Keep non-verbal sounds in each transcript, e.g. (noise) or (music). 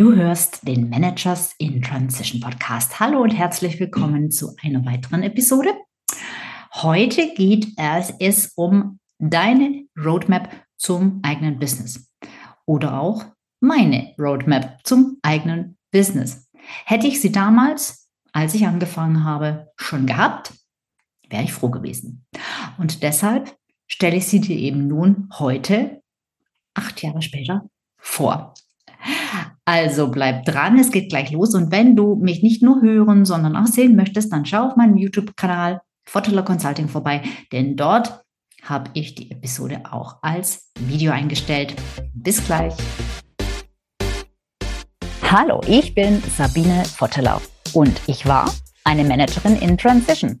Du hörst den Managers in Transition Podcast. Hallo und herzlich willkommen zu einer weiteren Episode. Heute geht es um deine Roadmap zum eigenen Business oder auch meine Roadmap zum eigenen Business. Hätte ich sie damals, als ich angefangen habe, schon gehabt, wäre ich froh gewesen. Und deshalb stelle ich sie dir eben nun heute, acht Jahre später, vor. Also bleib dran, es geht gleich los. Und wenn du mich nicht nur hören, sondern auch sehen möchtest, dann schau auf meinem YouTube-Kanal Foteler Consulting vorbei, denn dort habe ich die Episode auch als Video eingestellt. Bis gleich. Hallo, ich bin Sabine Vottelau und ich war eine Managerin in Transition.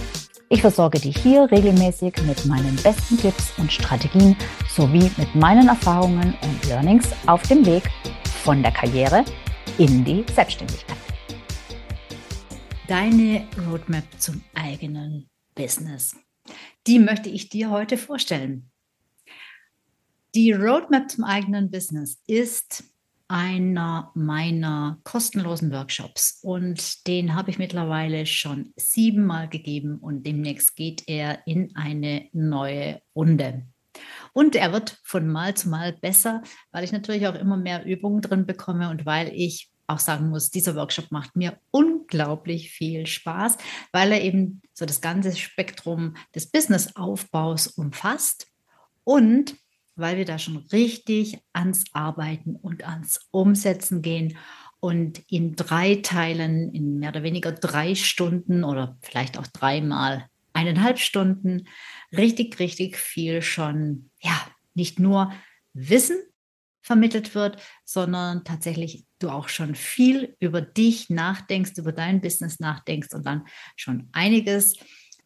Ich versorge dich hier regelmäßig mit meinen besten Tipps und Strategien sowie mit meinen Erfahrungen und Learnings auf dem Weg von der Karriere in die Selbstständigkeit. Deine Roadmap zum eigenen Business. Die möchte ich dir heute vorstellen. Die Roadmap zum eigenen Business ist einer meiner kostenlosen Workshops und den habe ich mittlerweile schon siebenmal gegeben und demnächst geht er in eine neue Runde. Und er wird von Mal zu Mal besser, weil ich natürlich auch immer mehr Übungen drin bekomme und weil ich auch sagen muss, dieser Workshop macht mir unglaublich viel Spaß, weil er eben so das ganze Spektrum des Businessaufbaus umfasst und weil wir da schon richtig ans Arbeiten und ans Umsetzen gehen und in drei Teilen, in mehr oder weniger drei Stunden oder vielleicht auch dreimal eineinhalb Stunden richtig, richtig viel schon, ja, nicht nur Wissen vermittelt wird, sondern tatsächlich du auch schon viel über dich nachdenkst, über dein Business nachdenkst und dann schon einiges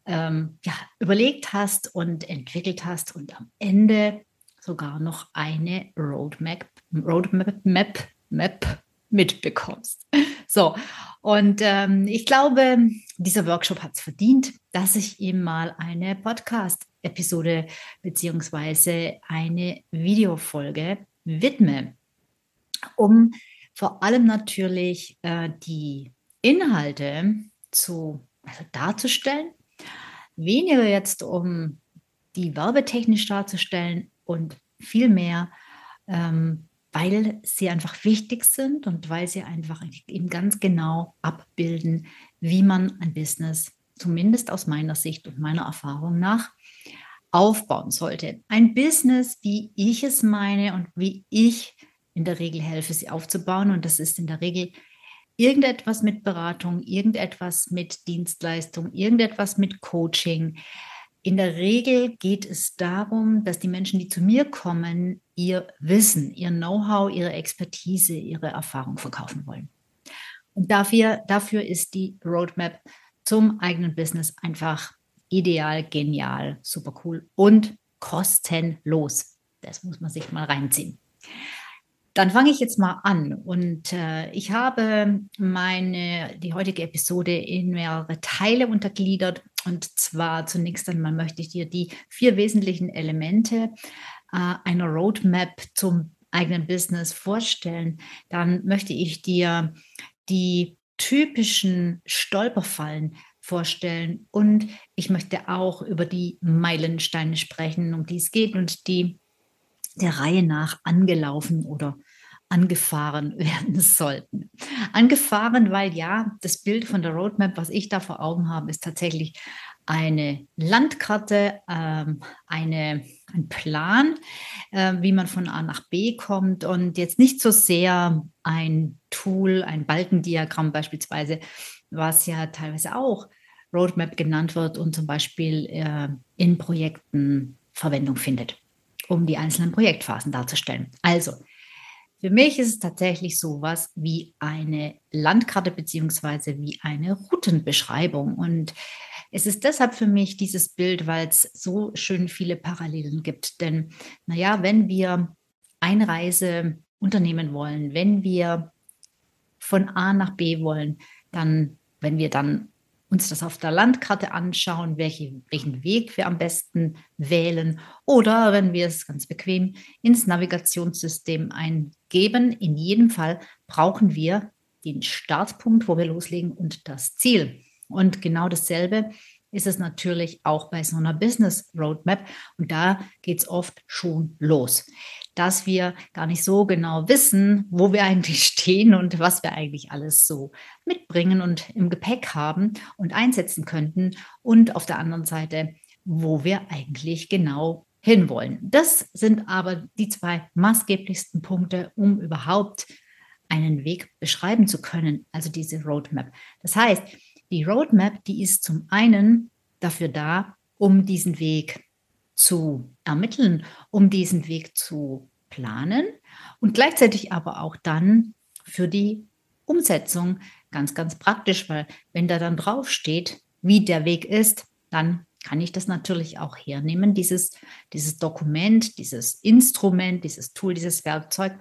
ähm, ja, überlegt hast und entwickelt hast und am Ende sogar noch eine Roadmap, Roadmap Map, Map mitbekommst. (laughs) So, und ähm, ich glaube, dieser Workshop hat es verdient, dass ich ihm mal eine Podcast-Episode beziehungsweise eine Videofolge widme, um vor allem natürlich äh, die Inhalte zu also darzustellen, weniger jetzt um die werbetechnisch darzustellen, und viel mehr, ähm, weil sie einfach wichtig sind und weil sie einfach eben ganz genau abbilden, wie man ein Business, zumindest aus meiner Sicht und meiner Erfahrung nach, aufbauen sollte. Ein Business, wie ich es meine und wie ich in der Regel helfe, sie aufzubauen. Und das ist in der Regel irgendetwas mit Beratung, irgendetwas mit Dienstleistung, irgendetwas mit Coaching, in der Regel geht es darum, dass die Menschen, die zu mir kommen, ihr Wissen, ihr Know-how, ihre Expertise, ihre Erfahrung verkaufen wollen. Und dafür, dafür ist die Roadmap zum eigenen Business einfach ideal, genial, super cool und kostenlos. Das muss man sich mal reinziehen. Dann fange ich jetzt mal an. Und äh, ich habe meine die heutige Episode in mehrere Teile untergliedert. Und zwar zunächst einmal möchte ich dir die vier wesentlichen Elemente äh, einer Roadmap zum eigenen Business vorstellen. Dann möchte ich dir die typischen Stolperfallen vorstellen. Und ich möchte auch über die Meilensteine sprechen, um die es geht und die der Reihe nach angelaufen oder angefahren (laughs) werden sollten. Angefahren, weil ja, das Bild von der Roadmap, was ich da vor Augen habe, ist tatsächlich eine Landkarte, ähm, eine, ein Plan, äh, wie man von A nach B kommt und jetzt nicht so sehr ein Tool, ein Balkendiagramm beispielsweise, was ja teilweise auch Roadmap genannt wird und zum Beispiel äh, in Projekten Verwendung findet, um die einzelnen Projektphasen darzustellen. Also Für mich ist es tatsächlich sowas wie eine Landkarte beziehungsweise wie eine Routenbeschreibung. Und es ist deshalb für mich dieses Bild, weil es so schön viele Parallelen gibt. Denn, naja, wenn wir Einreise unternehmen wollen, wenn wir von A nach B wollen, dann, wenn wir dann uns das auf der Landkarte anschauen, welche, welchen Weg wir am besten wählen oder wenn wir es ganz bequem ins Navigationssystem eingeben. In jedem Fall brauchen wir den Startpunkt, wo wir loslegen und das Ziel. Und genau dasselbe ist es natürlich auch bei so einer Business Roadmap. Und da geht es oft schon los, dass wir gar nicht so genau wissen, wo wir eigentlich (laughs) stehen und was wir eigentlich alles so mitbringen und im Gepäck haben und einsetzen könnten. Und auf der anderen Seite, wo wir eigentlich genau hinwollen. Das sind aber die zwei maßgeblichsten Punkte, um überhaupt einen Weg beschreiben zu können, also diese Roadmap. Das heißt, die Roadmap, die ist zum einen dafür da, um diesen Weg zu ermitteln, um diesen Weg zu planen und gleichzeitig aber auch dann für die Umsetzung ganz, ganz praktisch, weil wenn da dann drauf steht, wie der Weg ist, dann kann ich das natürlich auch hernehmen, dieses, dieses Dokument, dieses Instrument, dieses Tool, dieses Werkzeug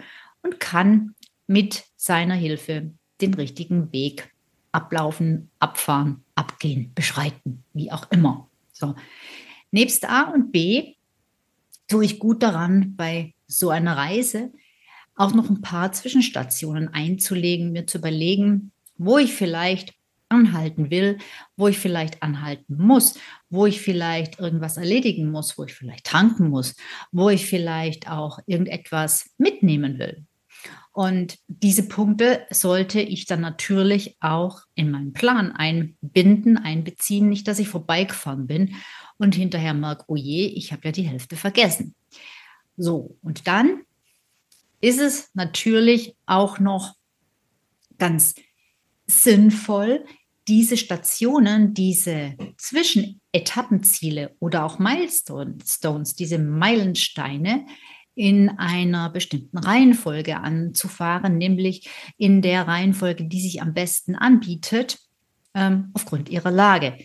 und kann mit seiner Hilfe den richtigen Weg ablaufen, abfahren, abgehen, beschreiten, wie auch immer. So. Nebst A und B tue ich gut daran, bei so einer Reise auch noch ein paar Zwischenstationen einzulegen, mir zu überlegen, wo ich vielleicht anhalten will, wo ich vielleicht anhalten muss, wo ich vielleicht irgendwas erledigen muss, wo ich vielleicht tanken muss, wo ich vielleicht auch irgendetwas mitnehmen will. Und diese Punkte sollte ich dann natürlich auch in meinen Plan einbinden, einbeziehen, nicht, dass ich vorbeigefahren bin und hinterher merke, oh je, ich habe ja die Hälfte vergessen. So, und dann ist es natürlich auch noch ganz sinnvoll, diese Stationen, diese Zwischenetappenziele oder auch Milestones, diese Meilensteine in einer bestimmten Reihenfolge anzufahren, nämlich in der Reihenfolge, die sich am besten anbietet, ähm, aufgrund ihrer Lage.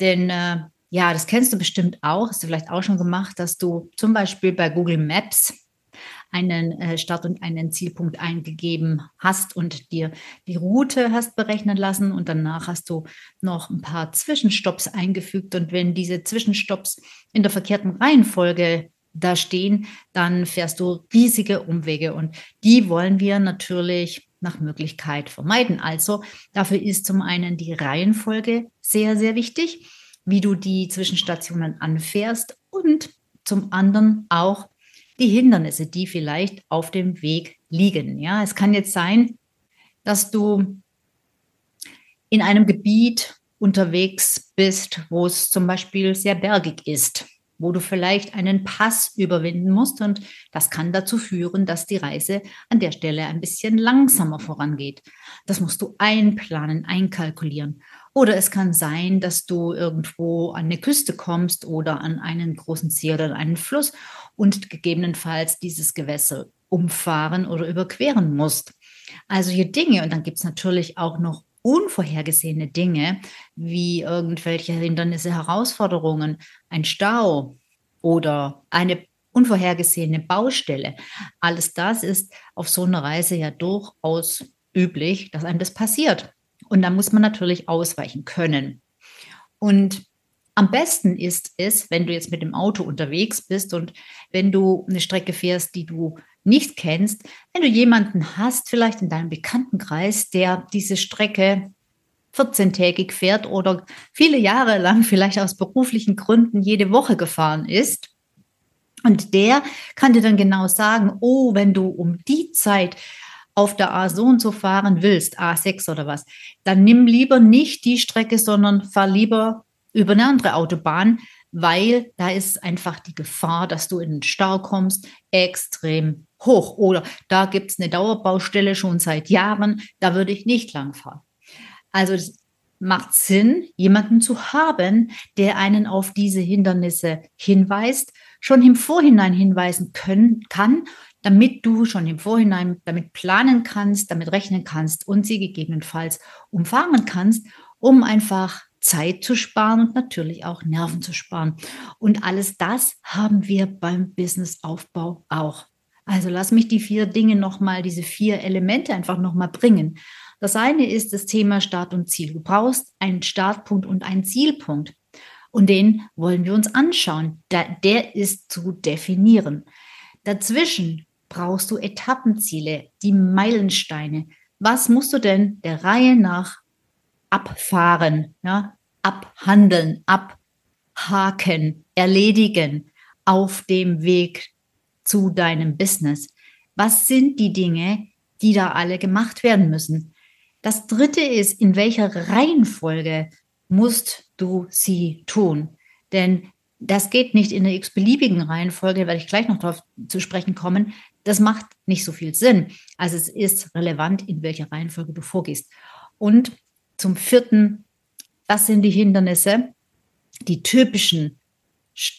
Denn äh, ja, das kennst du bestimmt auch, hast du vielleicht auch schon gemacht, dass du zum Beispiel bei Google Maps einen äh, Start- und einen Zielpunkt eingegeben hast und dir die Route hast berechnen lassen und danach hast du noch ein paar Zwischenstopps eingefügt und wenn diese Zwischenstopps in der verkehrten Reihenfolge da stehen, dann fährst du riesige Umwege und die wollen wir natürlich nach Möglichkeit vermeiden. Also dafür ist zum einen die Reihenfolge sehr, sehr wichtig, wie du die Zwischenstationen anfährst und zum anderen auch die Hindernisse, die vielleicht auf dem Weg liegen. Ja, es kann jetzt sein, dass du in einem Gebiet unterwegs bist, wo es zum Beispiel sehr bergig ist wo du vielleicht einen Pass überwinden musst. Und das kann dazu führen, dass die Reise an der Stelle ein bisschen langsamer vorangeht. Das musst du einplanen, einkalkulieren. Oder es kann sein, dass du irgendwo an eine Küste kommst oder an einen großen See oder einen Fluss und gegebenenfalls dieses Gewässer umfahren oder überqueren musst. Also hier Dinge. Und dann gibt es natürlich auch noch unvorhergesehene Dinge wie irgendwelche Hindernisse, Herausforderungen, ein Stau oder eine unvorhergesehene Baustelle. Alles das ist auf so einer Reise ja durchaus üblich, dass einem das passiert. Und da muss man natürlich ausweichen können. Und am besten ist es, wenn du jetzt mit dem Auto unterwegs bist und wenn du eine Strecke fährst, die du nicht kennst, wenn du jemanden hast, vielleicht in deinem Bekanntenkreis, der diese Strecke 14-tägig fährt oder viele Jahre lang vielleicht aus beruflichen Gründen jede Woche gefahren ist. Und der kann dir dann genau sagen, oh, wenn du um die Zeit auf der A so und so fahren willst, A6 oder was, dann nimm lieber nicht die Strecke, sondern fahr lieber über eine andere Autobahn, weil da ist einfach die Gefahr, dass du in den Stau kommst, extrem hoch. Oder da gibt es eine Dauerbaustelle schon seit Jahren, da würde ich nicht lang fahren. Also macht Sinn, jemanden zu haben, der einen auf diese Hindernisse hinweist, schon im Vorhinein hinweisen können, kann, damit du schon im Vorhinein damit planen kannst, damit rechnen kannst und sie gegebenenfalls umfahren kannst, um einfach Zeit zu sparen und natürlich auch Nerven zu sparen. Und alles das haben wir beim Businessaufbau auch. Also lass mich die vier Dinge nochmal, diese vier Elemente einfach nochmal bringen. Das eine ist das Thema Start und Ziel. Du brauchst einen Startpunkt und einen Zielpunkt. Und den wollen wir uns anschauen. Der ist zu definieren. Dazwischen brauchst du Etappenziele, die Meilensteine. Was musst du denn der Reihe nach abfahren, ja? Abhandeln, abhaken, erledigen auf dem Weg zu deinem Business? Was sind die Dinge, die da alle gemacht werden müssen? Das dritte ist, in welcher Reihenfolge musst du sie tun? Denn das geht nicht in einer x-beliebigen Reihenfolge, werde ich gleich noch darauf zu sprechen kommen. Das macht nicht so viel Sinn. Also es ist relevant, in welcher Reihenfolge du vorgehst. Und zum vierten, das sind die Hindernisse, die typischen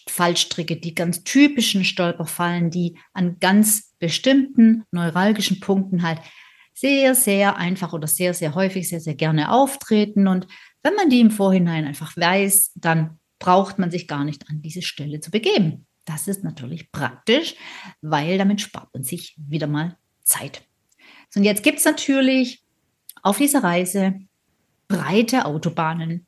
Fallstricke, die ganz typischen Stolperfallen, die an ganz bestimmten neuralgischen Punkten halt sehr, sehr einfach oder sehr, sehr häufig, sehr, sehr gerne auftreten. Und wenn man die im Vorhinein einfach weiß, dann braucht man sich gar nicht an diese Stelle zu begeben. Das ist natürlich praktisch, weil damit spart man sich wieder mal Zeit. So, und jetzt gibt es natürlich auf dieser Reise breite Autobahnen,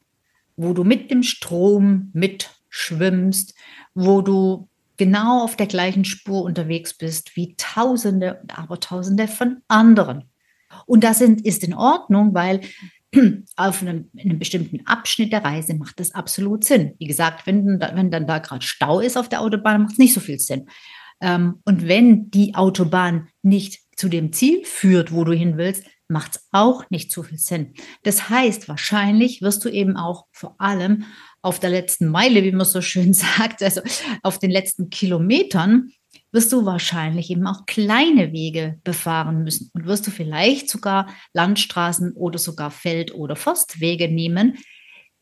wo du mit dem Strom mitschwimmst, wo du genau auf der gleichen Spur unterwegs bist wie Tausende und Abertausende von anderen. Und das ist in Ordnung, weil (clears throat) auf einem, einem, bestimmten Abschnitt der Reise macht das absolut Sinn. Wie gesagt, wenn, wenn dann da gerade Stau ist auf der Autobahn, macht es nicht so viel Sinn. Ähm, und wenn die Autobahn nicht zu dem Ziel führt, wo du hin willst, macht es auch nicht so viel Sinn. Das heißt, wahrscheinlich wirst du eben auch vor allem auf der letzten Meile, wie man so schön (laughs) sagt, also auf den letzten Kilometern, wirst du wahrscheinlich eben auch kleine Wege befahren müssen und wirst du vielleicht sogar Landstraßen oder sogar Feld- oder Forstwege nehmen,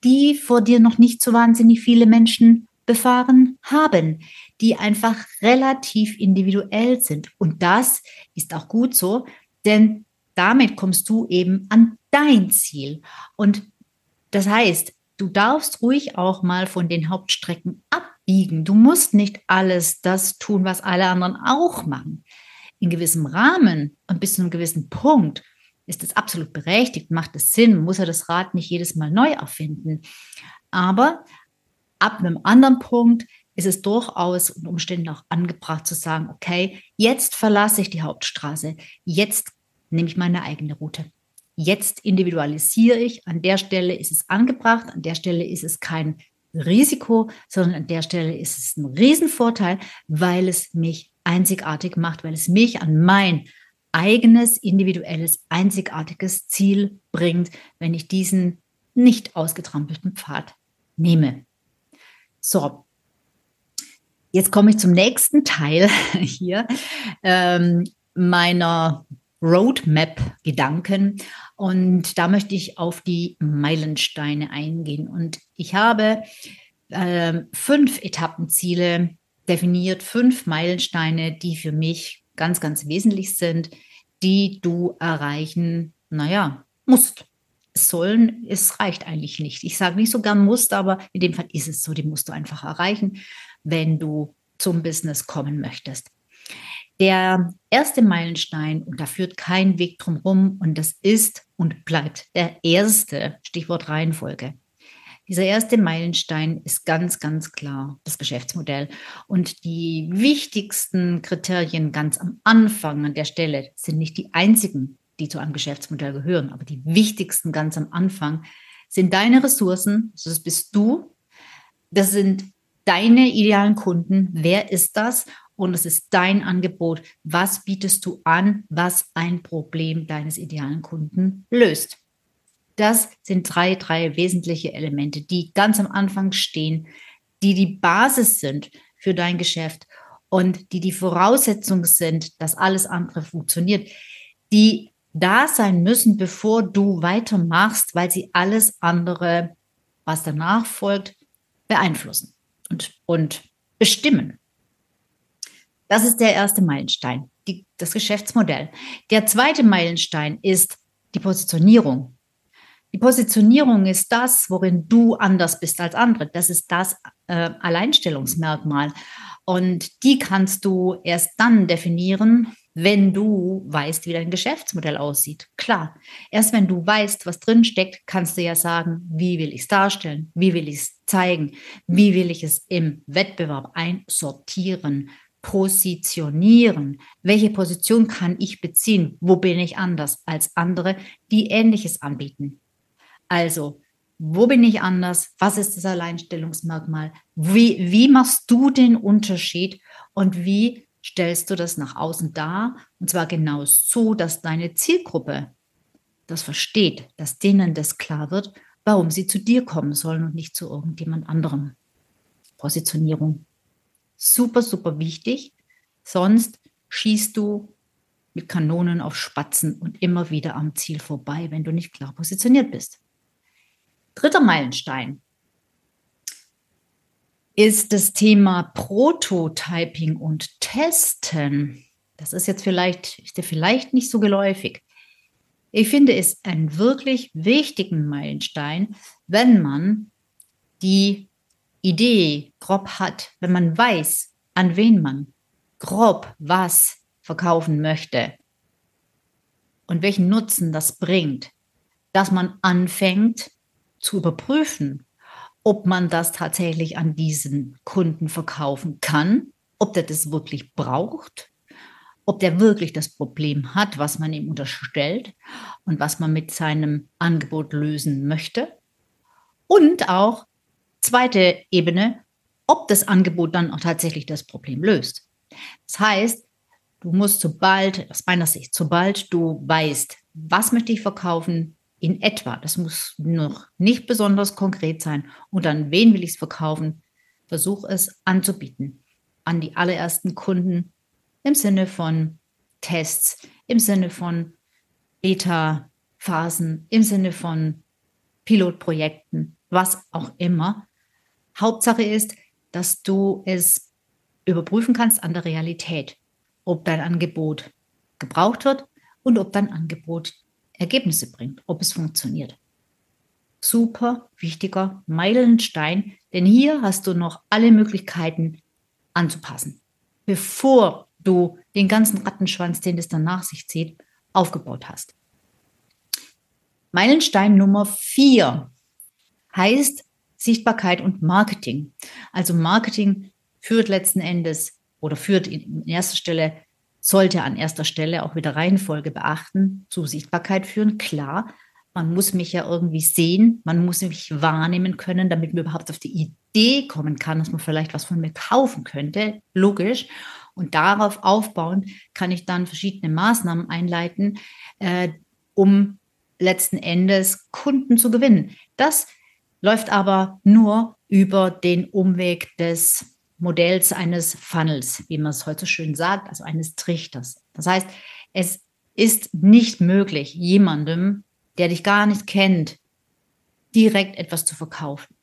die vor dir noch nicht so wahnsinnig viele Menschen befahren haben, die einfach relativ individuell sind. Und das ist auch gut so, denn damit kommst du eben an dein Ziel. Und das heißt, du darfst ruhig auch mal von den Hauptstrecken abbiegen. Du musst nicht alles das tun, was alle anderen auch machen. In gewissem Rahmen und bis zu einem gewissen Punkt ist es absolut berechtigt, macht es Sinn, muss er das Rad nicht jedes Mal neu erfinden. Aber ab einem anderen Punkt ist es durchaus unter Umständen auch angebracht zu sagen, okay, jetzt verlasse ich die Hauptstraße, jetzt nehme ich meine eigene Route. Jetzt individualisiere ich. An der Stelle ist es angebracht, an der Stelle ist es kein Risiko, sondern an der Stelle ist es ein Riesenvorteil, weil es mich einzigartig macht, weil es mich an mein eigenes, individuelles, einzigartiges Ziel bringt, wenn ich diesen nicht ausgetrampelten Pfad nehme. So, jetzt komme ich zum nächsten Teil (laughs) hier ähm, meiner Roadmap-Gedanken. Und da möchte ich auf die Meilensteine eingehen. Und ich habe äh, fünf Etappenziele definiert, fünf Meilensteine, die für mich ganz, ganz wesentlich sind, die du erreichen, naja, musst. Sollen, es reicht eigentlich nicht. Ich sage nicht so gern musst, aber in dem Fall ist es so, die musst du einfach erreichen, wenn du zum Business kommen möchtest. Der erste Meilenstein, und da führt kein Weg drum rum, und das ist und bleibt der erste, Stichwort Reihenfolge. Dieser erste Meilenstein ist ganz, ganz klar das Geschäftsmodell. Und die wichtigsten Kriterien ganz am Anfang an der Stelle sind nicht die einzigen, die zu einem Geschäftsmodell gehören, aber die wichtigsten ganz am Anfang sind deine Ressourcen, das bist du, das sind deine idealen Kunden, wer ist das und es ist dein Angebot. Was bietest du an, was ein Problem deines idealen Kunden löst? Das sind drei, drei wesentliche Elemente, die ganz am Anfang stehen, die die Basis sind für dein Geschäft und die die Voraussetzung sind, dass alles andere funktioniert, die da sein müssen, bevor du weitermachst, weil sie alles andere, was danach folgt, beeinflussen und, und bestimmen. Das ist der erste Meilenstein, die, das Geschäftsmodell. Der zweite Meilenstein ist die Positionierung. Die Positionierung ist das, worin du anders bist als andere. Das ist das äh, Alleinstellungsmerkmal. Und die kannst du erst dann definieren, wenn du weißt, wie dein Geschäftsmodell aussieht. Klar, erst wenn du weißt, was drin steckt, kannst du ja sagen, wie will ich es darstellen, wie will ich es zeigen, wie will ich es im Wettbewerb einsortieren, positionieren. Welche Position kann ich beziehen? Wo bin ich anders als andere, die Ähnliches anbieten? Also, wo bin ich anders? Was ist das Alleinstellungsmerkmal? Wie, wie machst du den Unterschied und wie stellst du das nach außen dar. Und zwar genau so, dass deine Zielgruppe das versteht, dass denen das klar wird, warum sie zu dir kommen sollen und nicht zu irgendjemand anderem. Positionierung. Super, super wichtig. Sonst schießt du mit Kanonen auf Spatzen und immer wieder am Ziel vorbei, wenn du nicht klar positioniert bist. Dritter Meilenstein ist das Thema Prototyping und Testen. Das ist jetzt vielleicht, ist vielleicht nicht so geläufig. Ich finde es einen wirklich wichtigen Meilenstein, wenn man die Idee grob hat, wenn man weiß, an wen man grob was verkaufen möchte und welchen Nutzen das bringt, dass man anfängt zu überprüfen, ob man das tatsächlich an diesen Kunden verkaufen kann, ob der das wirklich braucht, ob der wirklich das Problem hat, was man ihm unterstellt und was man mit seinem Angebot lösen möchte. Und auch zweite Ebene, ob das Angebot dann auch tatsächlich das Problem löst. Das heißt, du musst sobald, aus meiner Sicht, sobald du weißt, was möchte ich verkaufen, in etwa, das muss noch nicht besonders konkret sein, und an wen will ich es verkaufen, versuch es anzubieten. An die allerersten Kunden im Sinne von Tests, im Sinne von Beta-Phasen, im Sinne von Pilotprojekten, was auch immer. Hauptsache ist, dass du es überprüfen kannst an der Realität, ob dein Angebot gebraucht wird und ob dein Angebot Ergebnisse bringt, ob es funktioniert. Super wichtiger Meilenstein, denn hier hast du noch alle Möglichkeiten anzupassen, bevor du den ganzen Rattenschwanz, den es dann nach sich zieht, aufgebaut hast. Meilenstein Nummer vier heißt Sichtbarkeit und Marketing. Also Marketing führt letzten Endes oder führt in erster Stelle sollte an erster Stelle auch wieder Reihenfolge beachten, zu Sichtbarkeit führen. Klar, man muss mich ja irgendwie sehen, man muss mich wahrnehmen können, damit man überhaupt auf die Idee kommen kann, dass man vielleicht was von mir kaufen könnte. Logisch. Und darauf aufbauen kann ich dann verschiedene Maßnahmen einleiten, äh, um letzten Endes Kunden zu gewinnen. Das läuft aber nur über den Umweg des Modells eines Funnels, wie man es heute so schön sagt, also eines Trichters. Das heißt, es ist nicht möglich, jemandem, der dich gar nicht kennt, direkt etwas zu verkaufen.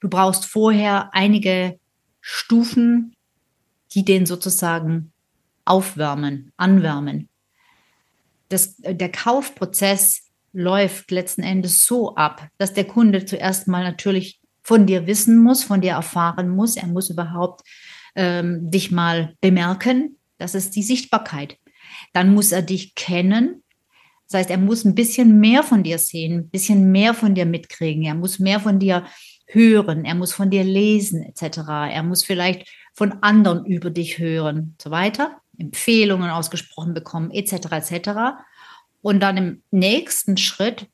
Du brauchst vorher einige Stufen, die den sozusagen aufwärmen, anwärmen. Das, der Kaufprozess läuft letzten Endes so ab, dass der Kunde zuerst mal natürlich von dir wissen muss, von dir erfahren muss. Er muss überhaupt ähm, dich mal bemerken. Das ist die Sichtbarkeit. Dann muss er dich kennen. Das heißt, er muss ein bisschen mehr von dir sehen, ein bisschen mehr von dir mitkriegen. Er muss mehr von dir hören. Er muss von dir lesen, etc. Er muss vielleicht von anderen über dich hören, so weiter. Empfehlungen ausgesprochen bekommen, etc. etc. Und dann im nächsten Schritt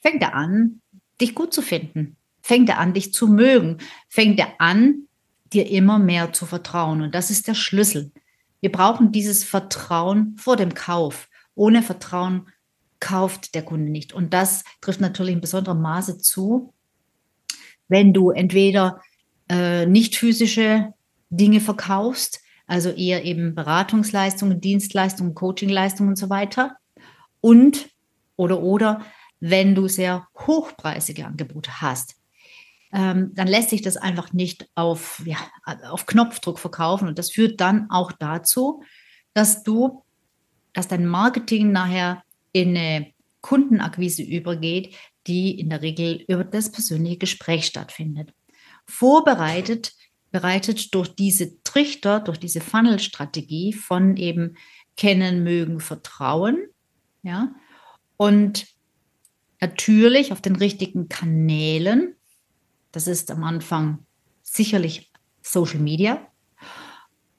fängt er an, dich gut zu finden fängt er an, dich zu mögen, fängt er an, dir immer mehr zu vertrauen. Und das ist der Schlüssel. Wir brauchen dieses Vertrauen vor dem Kauf. Ohne Vertrauen kauft der Kunde nicht. Und das trifft natürlich in besonderem Maße zu, wenn du entweder äh, nicht physische Dinge verkaufst, also eher eben Beratungsleistungen, Dienstleistungen, Coachingleistungen und so weiter, Und oder oder wenn du sehr hochpreisige Angebote hast, ähm, dann lässt sich das einfach nicht auf, ja, auf Knopfdruck verkaufen. Und das führt dann auch dazu, dass du, dass dein Marketing nachher in eine Kundenakquise übergeht, die in der Regel über das persönliche Gespräch stattfindet. Vorbereitet, bereitet durch diese Trichter, durch diese Funnel-Strategie von eben kennen, mögen, vertrauen, ja, und natürlich auf den richtigen Kanälen. Das ist am Anfang sicherlich Social Media,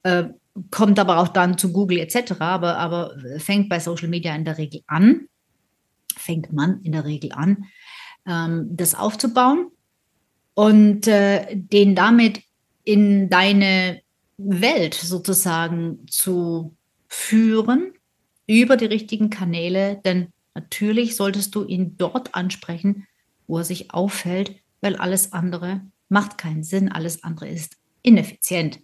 äh, kommt aber auch dann zu Google etc., aber, aber fängt bei Social Media in der Regel an, fängt man in der Regel an, ähm, das aufzubauen und äh, den damit in deine Welt sozusagen zu führen über die richtigen Kanäle, denn natürlich solltest du ihn dort ansprechen, wo er sich auffällt, weil alles andere macht keinen Sinn, alles andere ist ineffizient.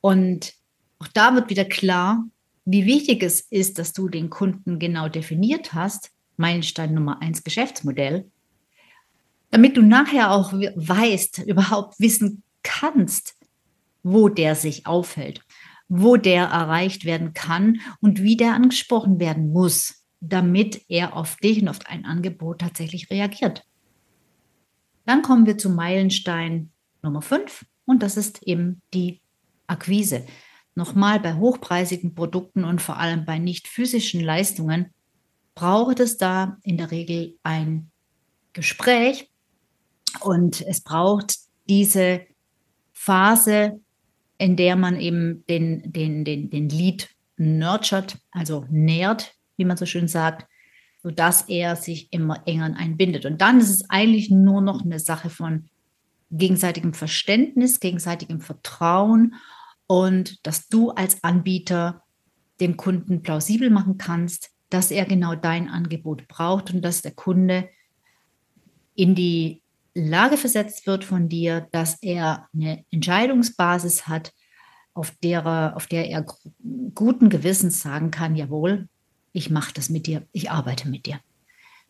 Und auch da wird wieder klar, wie wichtig es ist, dass du den Kunden genau definiert hast, Meilenstein Nummer eins Geschäftsmodell, damit du nachher auch weißt, überhaupt wissen kannst, wo der sich aufhält, wo der erreicht werden kann und wie der angesprochen werden muss, damit er auf dich und auf ein Angebot tatsächlich reagiert. Dann kommen wir zu Meilenstein Nummer 5 und das ist eben die Akquise. Nochmal bei hochpreisigen Produkten und vor allem bei nicht physischen Leistungen braucht es da in der Regel ein Gespräch und es braucht diese Phase, in der man eben den, den, den, den Lead nurtured, also nährt, wie man so schön sagt, sodass er sich immer enger einbindet. Und dann ist es eigentlich nur noch eine Sache von gegenseitigem Verständnis, gegenseitigem Vertrauen und dass du als Anbieter dem Kunden plausibel machen kannst, dass er genau dein Angebot braucht und dass der Kunde in die Lage versetzt wird von dir, dass er eine Entscheidungsbasis hat, auf der, auf der er guten Gewissens sagen kann, jawohl, ich mache das mit dir, ich arbeite mit dir.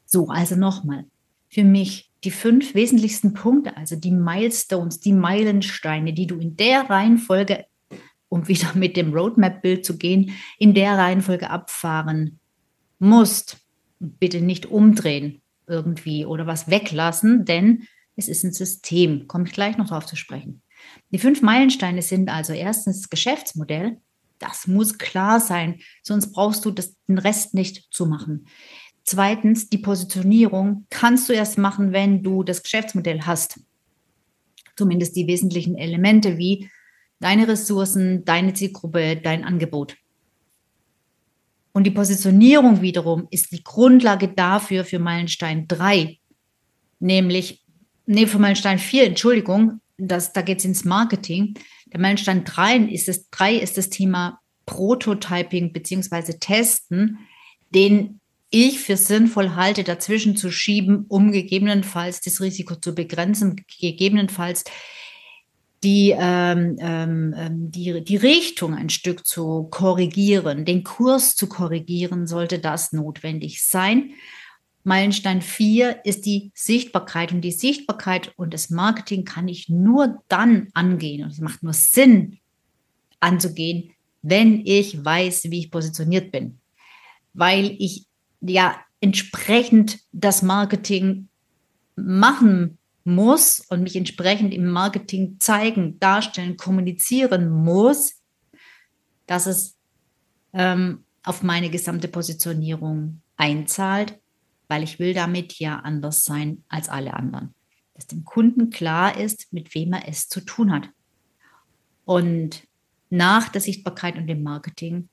So, also nochmal, für mich die fünf wesentlichsten Punkte, also die Milestones, die Meilensteine, die du in der Reihenfolge, um wieder mit dem Roadmap-Bild zu gehen, in der Reihenfolge abfahren musst. Bitte nicht umdrehen irgendwie oder was weglassen, denn es ist ein System. Komme ich gleich noch darauf zu sprechen. Die fünf Meilensteine sind also erstens das Geschäftsmodell. Das muss klar sein, sonst brauchst du das, den Rest nicht zu machen. Zweitens, die Positionierung kannst du erst machen, wenn du das Geschäftsmodell hast. Zumindest die wesentlichen Elemente wie deine Ressourcen, deine Zielgruppe, dein Angebot. Und die Positionierung wiederum ist die Grundlage dafür für Meilenstein 3, nämlich nee, für Meilenstein 4, Entschuldigung, das, da geht es ins Marketing. Der Meilenstein 3 ist, das, 3 ist das Thema Prototyping bzw. Testen, den ich für sinnvoll halte, dazwischen zu schieben, um gegebenenfalls das Risiko zu begrenzen, gegebenenfalls die, ähm, ähm, ähm die, die Richtung ein Stück zu korrigieren, den Kurs zu korrigieren, sollte das notwendig sein. Meilenstein 4 ist die Sichtbarkeit. Und die Sichtbarkeit und das Marketing kann ich nur dann angehen. Und es macht nur Sinn anzugehen, wenn ich weiß, wie ich positioniert bin. Weil ich ja entsprechend das Marketing machen muss und mich entsprechend im Marketing zeigen, darstellen, kommunizieren muss, dass es ähm, auf meine gesamte Positionierung einzahlt weil ich will damit ja anders sein als alle anderen. Dass dem Kunden klar ist, mit wem er es zu tun hat. Und nach der Sichtbarkeit und dem Marketing,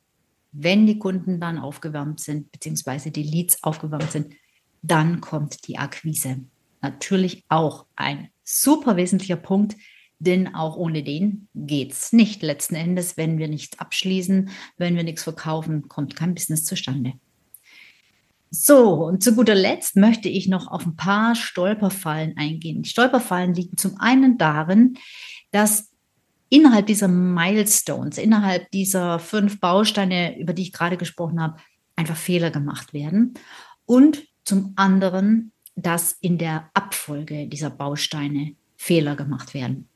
wenn die Kunden dann aufgewärmt sind, beziehungsweise die Leads aufgewärmt sind, dann kommt die Akquise. Natürlich auch ein super wesentlicher Punkt, denn auch ohne den geht es nicht. Letzten Endes, wenn wir nichts abschließen, wenn wir nichts verkaufen, kommt kein Business zustande. So, und zu guter Letzt möchte ich noch auf ein paar Stolperfallen eingehen. Die Stolperfallen liegen zum einen darin, dass innerhalb dieser Milestones, innerhalb dieser fünf Bausteine, über die ich gerade gesprochen habe, einfach Fehler gemacht werden und zum anderen, dass in der Abfolge dieser Bausteine Fehler gemacht werden.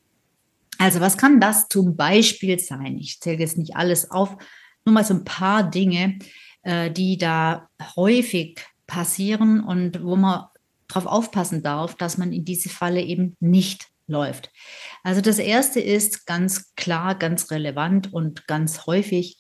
Also was kann das zum Beispiel sein? Ich zähle jetzt nicht alles auf, nur mal so ein paar Dinge, äh, die da häufig passieren und wo man darauf aufpassen darf, dass man in diese Falle eben nicht läuft. Also das Erste ist ganz klar, ganz relevant und ganz häufig,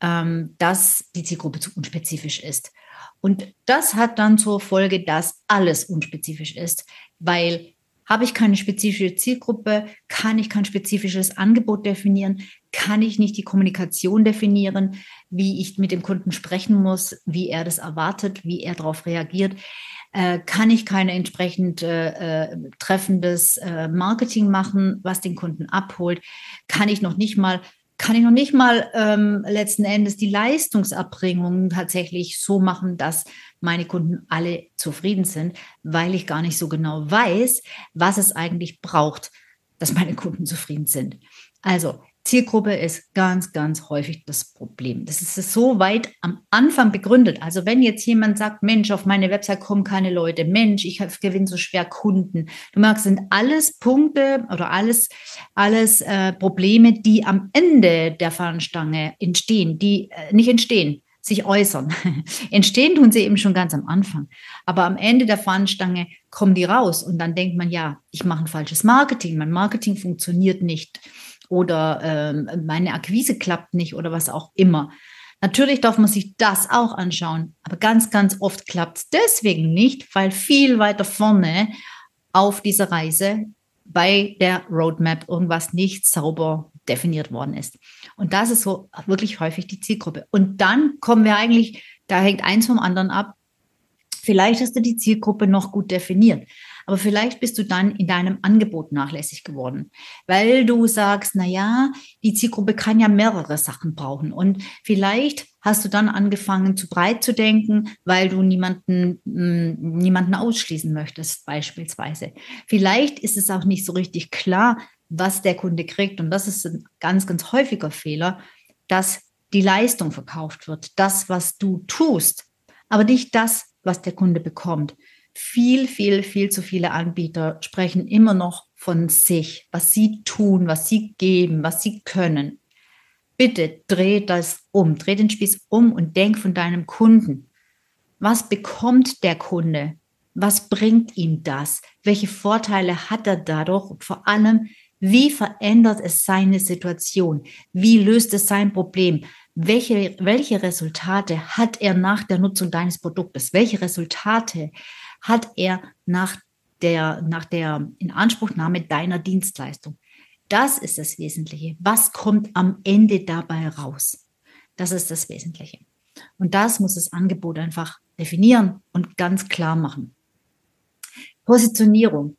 ähm, dass die Zielgruppe zu unspezifisch ist. Und das hat dann zur Folge, dass alles unspezifisch ist, weil habe ich keine spezifische Zielgruppe, kann ich kein spezifisches Angebot definieren, kann ich nicht die Kommunikation definieren, wie ich mit dem Kunden sprechen muss, wie er das erwartet, wie er darauf reagiert, äh, kann ich kein entsprechend äh, äh, treffendes äh, Marketing machen, was den Kunden abholt, kann ich noch nicht mal kann ich noch nicht mal ähm, letzten Endes die Leistungserbringung tatsächlich so machen, dass meine Kunden alle zufrieden sind, weil ich gar nicht so genau weiß, was es eigentlich braucht, dass meine Kunden zufrieden sind. Also Zielgruppe ist ganz, ganz häufig das Problem. Das ist so weit am Anfang begründet. Also wenn jetzt jemand sagt, Mensch, auf meine Website kommen keine Leute, Mensch, ich gewinne so schwer Kunden. Du merkst, sind alles Punkte oder alles, alles äh, Probleme, die am Ende der Fahnenstange entstehen, die äh, nicht entstehen, sich äußern. (laughs) entstehen tun sie eben schon ganz am Anfang. Aber am Ende der Fahnenstange kommen die raus und dann denkt man, ja, ich mache ein falsches Marketing, mein Marketing funktioniert nicht oder ähm, meine Akquise klappt nicht oder was auch immer. Natürlich darf man sich das auch anschauen, aber ganz, ganz oft klappt es deswegen nicht, weil viel weiter vorne auf dieser Reise bei der Roadmap irgendwas nicht sauber definiert worden ist. Und das ist so wirklich häufig die Zielgruppe. Und dann kommen wir eigentlich, da hängt eins vom anderen ab. Vielleicht hast du die Zielgruppe noch gut definiert. Aber vielleicht bist du dann in deinem Angebot nachlässig geworden, weil du sagst, na ja, die Zielgruppe kann ja mehrere Sachen brauchen. Und vielleicht hast du dann angefangen zu breit zu denken, weil du niemanden mm, niemanden ausschließen möchtest beispielsweise. Vielleicht ist es auch nicht so richtig klar, was der Kunde kriegt. Und das ist ein ganz ganz häufiger Fehler, dass die Leistung verkauft wird, das was du tust, aber nicht das, was der Kunde bekommt viel, viel, viel zu viele Anbieter sprechen immer noch von sich, was sie tun, was sie geben, was sie können. Bitte dreh das um, dreh den Spieß um und denk von deinem Kunden. Was bekommt der Kunde? Was bringt ihm das? Welche Vorteile hat er dadurch? Und vor allem, wie verändert es seine Situation? Wie löst es sein Problem? Welche, welche Resultate hat er nach der Nutzung deines Produktes? Welche Resultate hat er nach der, nach der Inanspruchnahme deiner Dienstleistung. Das ist das Wesentliche. Was kommt am Ende dabei raus? Das ist das Wesentliche. Und das muss das Angebot einfach definieren und ganz klar machen. Positionierung.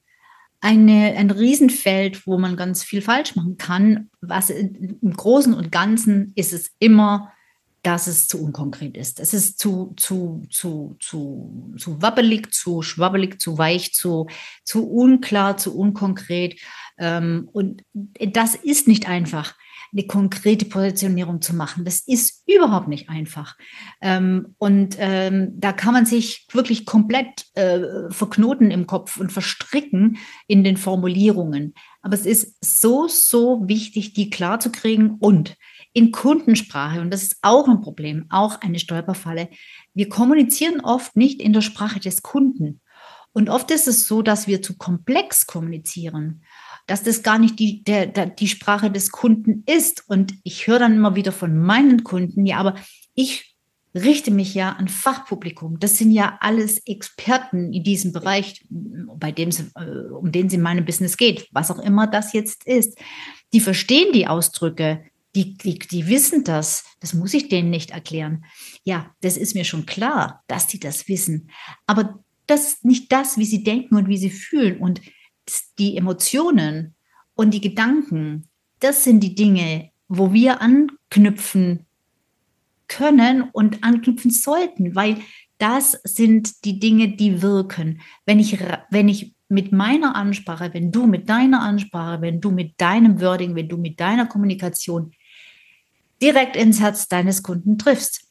Eine, ein Riesenfeld, wo man ganz viel falsch machen kann. Was im Großen und Ganzen ist es immer dass es zu unkonkret ist. Es ist zu, zu, zu, zu, zu wabbelig, zu schwabbelig, zu weich, zu, zu unklar, zu unkonkret. Ähm, und das ist nicht einfach, eine konkrete Positionierung zu machen. Das ist überhaupt nicht einfach. Ähm, und ähm, da kann man sich wirklich komplett äh, verknoten im Kopf und verstricken in den Formulierungen. Aber es ist so, so wichtig, die klar zu kriegen und in Kundensprache, und das ist auch ein Problem, auch eine Stolperfalle, wir kommunizieren oft nicht in der Sprache des Kunden. Und oft ist es so, dass wir zu komplex kommunizieren, dass das gar nicht die, der, der, die Sprache des Kunden ist. Und ich höre dann immer wieder von meinen Kunden, ja, aber ich richte mich ja an Fachpublikum. Das sind ja alles Experten in diesem Bereich, bei dem sie, äh, um den es in meinem Business geht, was auch immer das jetzt ist. Die verstehen die Ausdrücke, die, die, die wissen das, das muss ich denen nicht erklären. Ja, das ist mir schon klar, dass die das wissen. Aber das ist nicht das, wie sie denken und wie sie fühlen. Und die Emotionen und die Gedanken, das sind die Dinge, wo wir anknüpfen können und anknüpfen sollten, weil das sind die Dinge, die wirken. Wenn ich, wenn ich mit meiner Ansprache, wenn du mit deiner Ansprache, wenn du mit deinem Wording, wenn du mit deiner Kommunikation direkt ins Herz deines Kunden triffst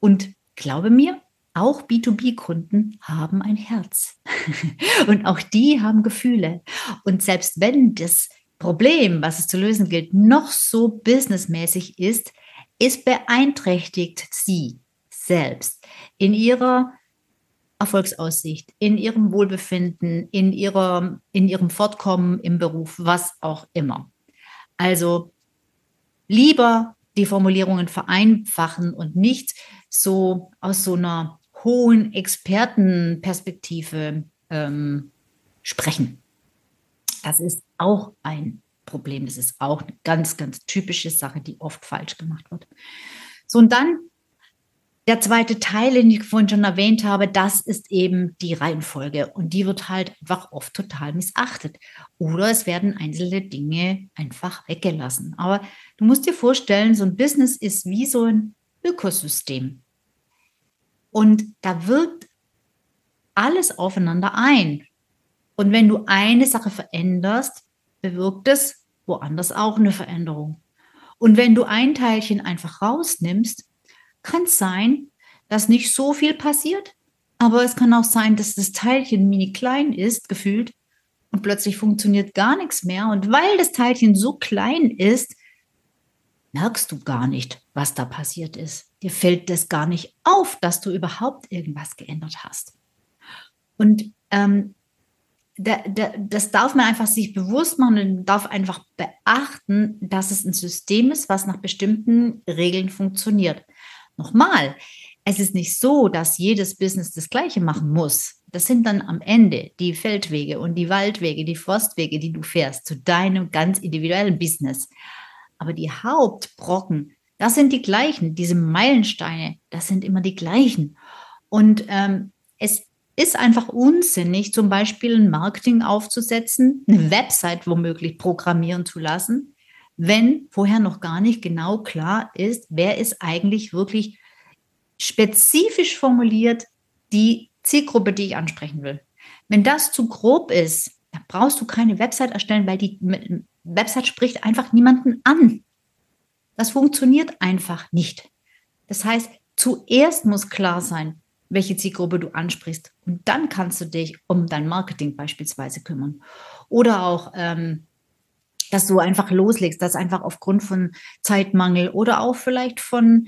und glaube mir, auch B2B-Kunden haben ein Herz. (laughs) und auch die haben Gefühle. Und selbst wenn das Problem, was es zu lösen gilt, noch so businessmäßig ist, es beeinträchtigt sie selbst in ihrer Erfolgsaussicht, in ihrem Wohlbefinden, in, ihrer, in ihrem Fortkommen im Beruf, was auch immer. Also lieber die Formulierungen vereinfachen und nicht so aus so einer hohen Expertenperspektive ähm, sprechen. Das ist auch ein Problem. Das ist auch eine ganz, ganz typische Sache, die oft falsch gemacht wird. So, und dann der zweite Teil, den ich vorhin schon erwähnt habe, das ist eben die Reihenfolge. Und die wird halt einfach oft total missachtet. Oder es werden einzelne Dinge einfach weggelassen. Aber du musst dir vorstellen, so ein Business ist wie so ein Ökosystem. Und da wirkt alles aufeinander ein. Und wenn du eine Sache veränderst, bewirkt es woanders auch eine Veränderung. Und wenn du ein Teilchen einfach rausnimmst, kann es sein, dass nicht so viel passiert, aber es kann auch sein, dass das Teilchen mini klein ist, gefühlt, und plötzlich funktioniert gar nichts mehr. Und weil das Teilchen so klein ist, merkst du gar nicht, was da passiert ist. Dir fällt das gar nicht auf, dass du überhaupt irgendwas geändert hast. Und ähm, da, da, das darf man einfach sich bewusst machen und darf einfach beachten, dass es ein System ist, was nach bestimmten Regeln funktioniert. Nochmal, es ist nicht so, dass jedes Business das Gleiche machen muss. Das sind dann am Ende die Feldwege und die Waldwege, die Forstwege, die du fährst zu deinem ganz individuellen Business. Aber die Hauptbrocken, das sind die gleichen. Diese Meilensteine, das sind immer die gleichen. Und ähm, es ist einfach unsinnig, zum Beispiel ein Marketing aufzusetzen, eine Website womöglich programmieren zu lassen, wenn vorher noch gar nicht genau klar ist, wer ist eigentlich wirklich spezifisch formuliert die Zielgruppe, die ich ansprechen will. Wenn das zu grob ist, dann brauchst du keine Website erstellen, weil die Website spricht einfach niemanden an. Das funktioniert einfach nicht. Das heißt, zuerst muss klar sein, welche Zielgruppe du ansprichst. Und dann kannst du dich um dein Marketing beispielsweise kümmern. Oder auch, ähm, dass du einfach loslegst, dass einfach aufgrund von Zeitmangel oder auch vielleicht von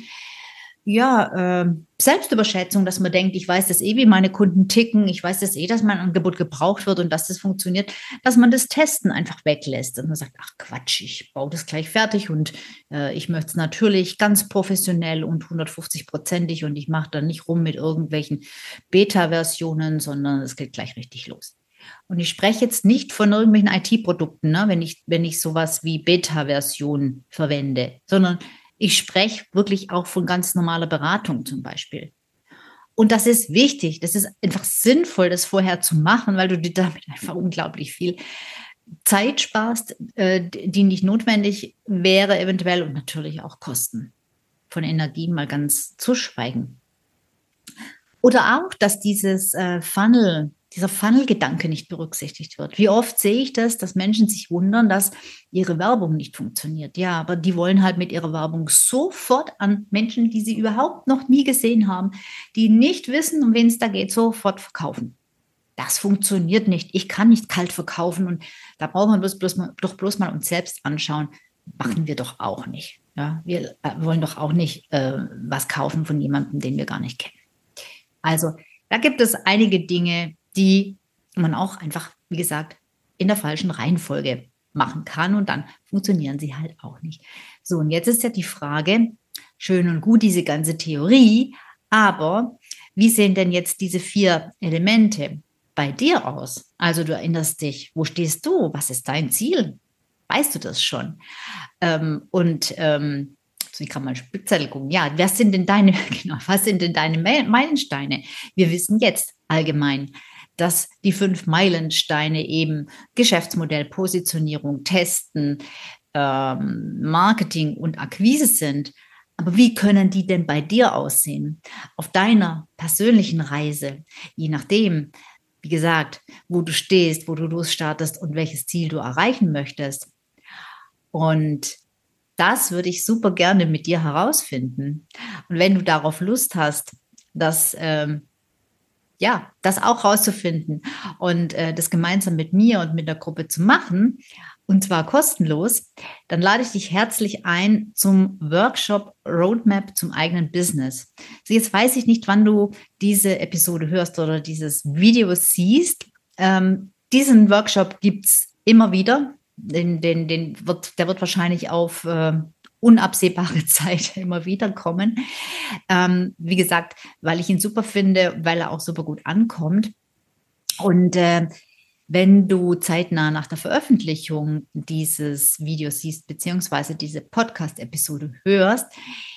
ja, äh, Selbstüberschätzung, dass man denkt, ich weiß das eh, wie meine Kunden ticken, ich weiß das eh, dass mein Angebot gebraucht wird und dass das funktioniert, dass man das Testen einfach weglässt und man sagt, ach Quatsch, ich baue das gleich fertig und äh, ich möchte es natürlich ganz professionell und 150-prozentig und ich mache dann nicht rum mit irgendwelchen Beta-Versionen, sondern es geht gleich richtig los. Und ich spreche jetzt nicht von irgendwelchen IT-Produkten, ne, wenn ich, wenn ich sowas wie Beta-Version verwende, sondern ich spreche wirklich auch von ganz normaler Beratung zum Beispiel. Und das ist wichtig, das ist einfach sinnvoll, das vorher zu machen, weil du dir damit einfach unglaublich viel Zeit sparst, äh, die nicht notwendig wäre eventuell und natürlich auch Kosten von Energie mal ganz zu schweigen. Oder auch, dass dieses äh, Funnel dieser Funnel-Gedanke nicht berücksichtigt wird. Wie oft sehe ich das, dass Menschen sich wundern, dass ihre Werbung nicht funktioniert. Ja, aber die wollen halt mit ihrer Werbung sofort an Menschen, die sie überhaupt noch nie gesehen haben, die nicht wissen, um wen es da geht, sofort verkaufen. Das funktioniert nicht. Ich kann nicht kalt verkaufen und da brauchen wir bloß, bloß mal, doch bloß mal uns selbst anschauen. Machen wir doch auch nicht. Ja, wir äh, wollen doch auch nicht äh, was kaufen von jemandem, den wir gar nicht kennen. Also da gibt es einige Dinge, die man auch einfach, wie gesagt, in der falschen Reihenfolge machen kann und dann funktionieren sie halt auch nicht. So, und jetzt ist ja die Frage, schön und gut diese ganze Theorie, aber wie sehen denn jetzt diese vier Elemente bei dir aus? Also du erinnerst dich, wo stehst du? Was ist dein Ziel? Weißt du das schon? Ähm, und ähm, wie kann man Spickzettel gucken? Ja, was sind denn deine, (laughs) genau, was sind denn deine Meilensteine? Wir wissen jetzt allgemein, dass die fünf Meilensteine eben Geschäftsmodell, Positionierung, Testen, ähm, Marketing und Akquise sind. Aber wie können die denn bei dir aussehen? Auf deiner persönlichen Reise, je nachdem, wie gesagt, wo du stehst, wo du losstartest und welches Ziel du erreichen möchtest. Und das würde ich super gerne mit dir herausfinden. Und wenn du darauf Lust hast, das ähm, ja, das auch rauszufinden und äh, das gemeinsam mit mir und mit der Gruppe zu machen, und zwar kostenlos, dann lade ich dich herzlich ein zum Workshop Roadmap zum eigenen Business. Also jetzt weiß ich nicht, wann du diese Episode hörst oder dieses Video siehst. Ähm, diesen Workshop gibt es immer wieder. Den, den, den wird, der wird wahrscheinlich auf äh, unabsehbare (laughs) Zeit immer wieder kommen. Ähm, wie gesagt, weil ich ihn super finde, weil er auch super gut ankommt. Und äh, wenn du zeitnah nach der Veröffentlichung dieses Videos siehst, beziehungsweise diese Podcast-Episode hörst,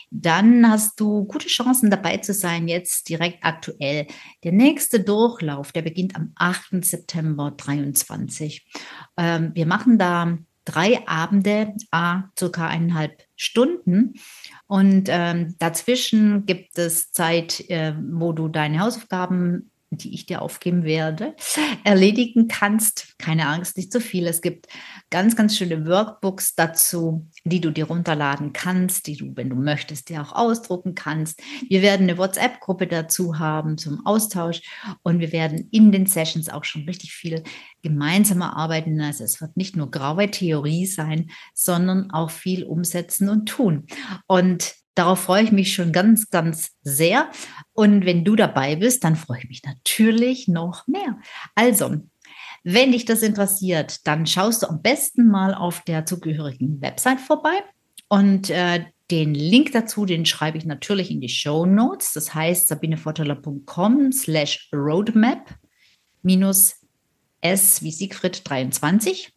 dann hast du gute Chancen dabei zu sein, jetzt direkt aktuell. Der nächste Durchlauf, der beginnt am 8. September 23. Ähm, wir machen da drei Abende, a circa eineinhalb Stunden. Und ähm, dazwischen gibt es Zeit, äh, wo du deine Hausaufgaben die ich dir aufgeben werde, erledigen kannst. Keine Angst, nicht zu viel. Es gibt ganz, ganz schöne Workbooks dazu, die du dir runterladen kannst, die du, wenn du möchtest, dir auch ausdrucken kannst. Wir werden eine WhatsApp-Gruppe dazu haben zum Austausch und wir werden in den Sessions auch schon richtig viel gemeinsam arbeiten. Also es wird nicht nur graue Theorie sein, sondern auch viel umsetzen und tun. Und Darauf freue ich mich schon ganz, ganz sehr. Und wenn du dabei bist, dann freue ich mich natürlich noch mehr. Also, wenn dich das interessiert, dann schaust du am besten mal auf der zugehörigen Website vorbei. Und äh, den Link dazu, den schreibe ich natürlich in die Show Notes. Das heißt sabinevorteller.com slash roadmap minus S wie Siegfried 23.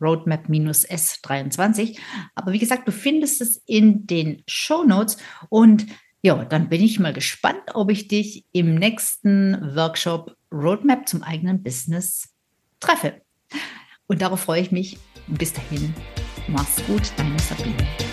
Roadmap-S23. Aber wie gesagt, du findest es in den Show Notes und ja, dann bin ich mal gespannt, ob ich dich im nächsten Workshop Roadmap zum eigenen Business treffe. Und darauf freue ich mich. Bis dahin, mach's gut, deine Sabine.